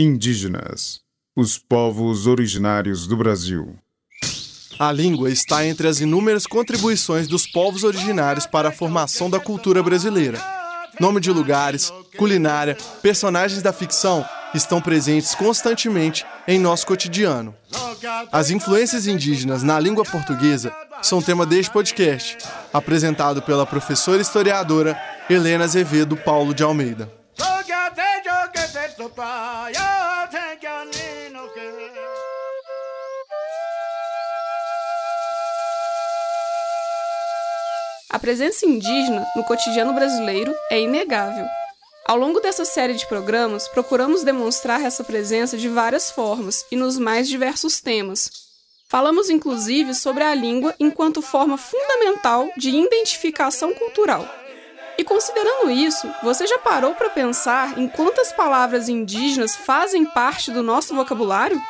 Indígenas, os povos originários do Brasil. A língua está entre as inúmeras contribuições dos povos originários para a formação da cultura brasileira. Nome de lugares, culinária, personagens da ficção estão presentes constantemente em nosso cotidiano. As influências indígenas na língua portuguesa são tema deste podcast, apresentado pela professora historiadora Helena Azevedo Paulo de Almeida. A presença indígena no cotidiano brasileiro é inegável. Ao longo dessa série de programas, procuramos demonstrar essa presença de várias formas e nos mais diversos temas. Falamos inclusive sobre a língua enquanto forma fundamental de identificação cultural. E considerando isso, você já parou para pensar em quantas palavras indígenas fazem parte do nosso vocabulário?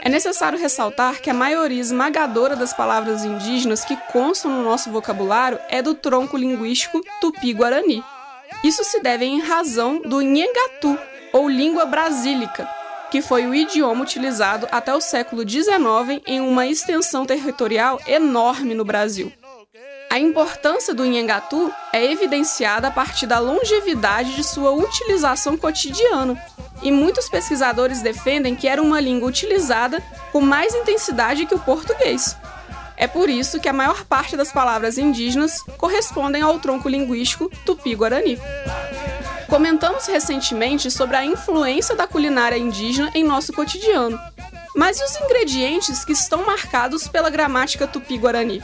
É necessário ressaltar que a maioria esmagadora das palavras indígenas que constam no nosso vocabulário é do tronco linguístico tupi-guarani. Isso se deve em razão do Nhengatu, ou língua brasílica, que foi o idioma utilizado até o século XIX em uma extensão territorial enorme no Brasil. A importância do Nhengatu é evidenciada a partir da longevidade de sua utilização cotidiana, e muitos pesquisadores defendem que era uma língua utilizada com mais intensidade que o português. É por isso que a maior parte das palavras indígenas correspondem ao tronco linguístico tupi-guarani. Comentamos recentemente sobre a influência da culinária indígena em nosso cotidiano. Mas e os ingredientes que estão marcados pela gramática tupi-guarani?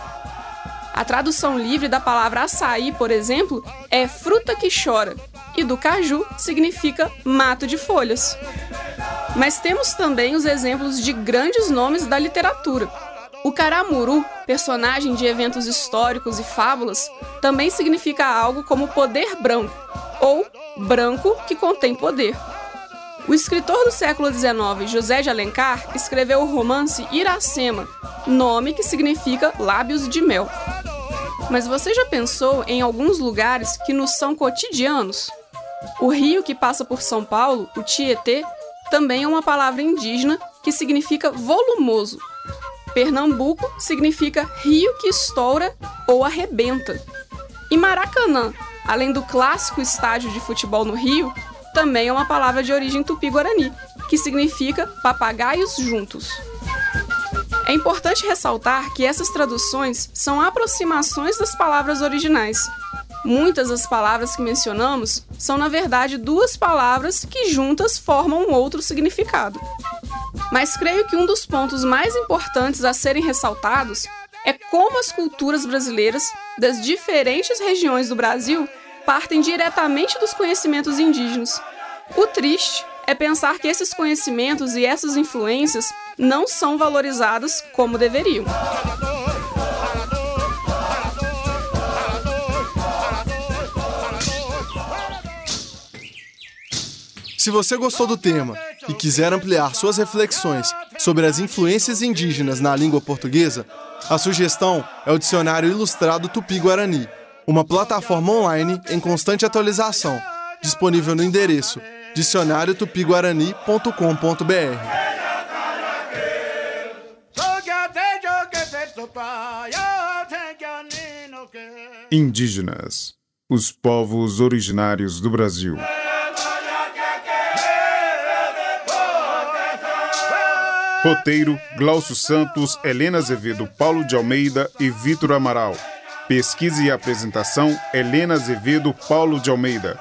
A tradução livre da palavra açaí, por exemplo, é fruta que chora, e do caju significa mato de folhas. Mas temos também os exemplos de grandes nomes da literatura. O caramuru, personagem de eventos históricos e fábulas, também significa algo como poder branco, ou branco que contém poder. O escritor do século XIX, José de Alencar, escreveu o romance Iracema, nome que significa lábios de mel. Mas você já pensou em alguns lugares que nos são cotidianos? O rio que passa por São Paulo, o Tietê, também é uma palavra indígena que significa volumoso. Pernambuco significa rio que estoura ou arrebenta. E Maracanã, além do clássico estádio de futebol no Rio, também é uma palavra de origem tupi-guarani, que significa papagaios juntos. É importante ressaltar que essas traduções são aproximações das palavras originais. Muitas das palavras que mencionamos são, na verdade, duas palavras que juntas formam um outro significado. Mas creio que um dos pontos mais importantes a serem ressaltados é como as culturas brasileiras das diferentes regiões do Brasil partem diretamente dos conhecimentos indígenas. O triste é pensar que esses conhecimentos e essas influências não são valorizadas como deveriam. Se você gostou do tema e quiser ampliar suas reflexões sobre as influências indígenas na língua portuguesa, a sugestão é o Dicionário Ilustrado Tupi-Guarani, uma plataforma online em constante atualização, disponível no endereço dicionariotupiguarani.com.br. Indígenas, os povos originários do Brasil. Roteiro: Glaucio Santos, Helena Azevedo, Paulo de Almeida e Vitor Amaral. Pesquisa e apresentação: Helena Azevedo, Paulo de Almeida.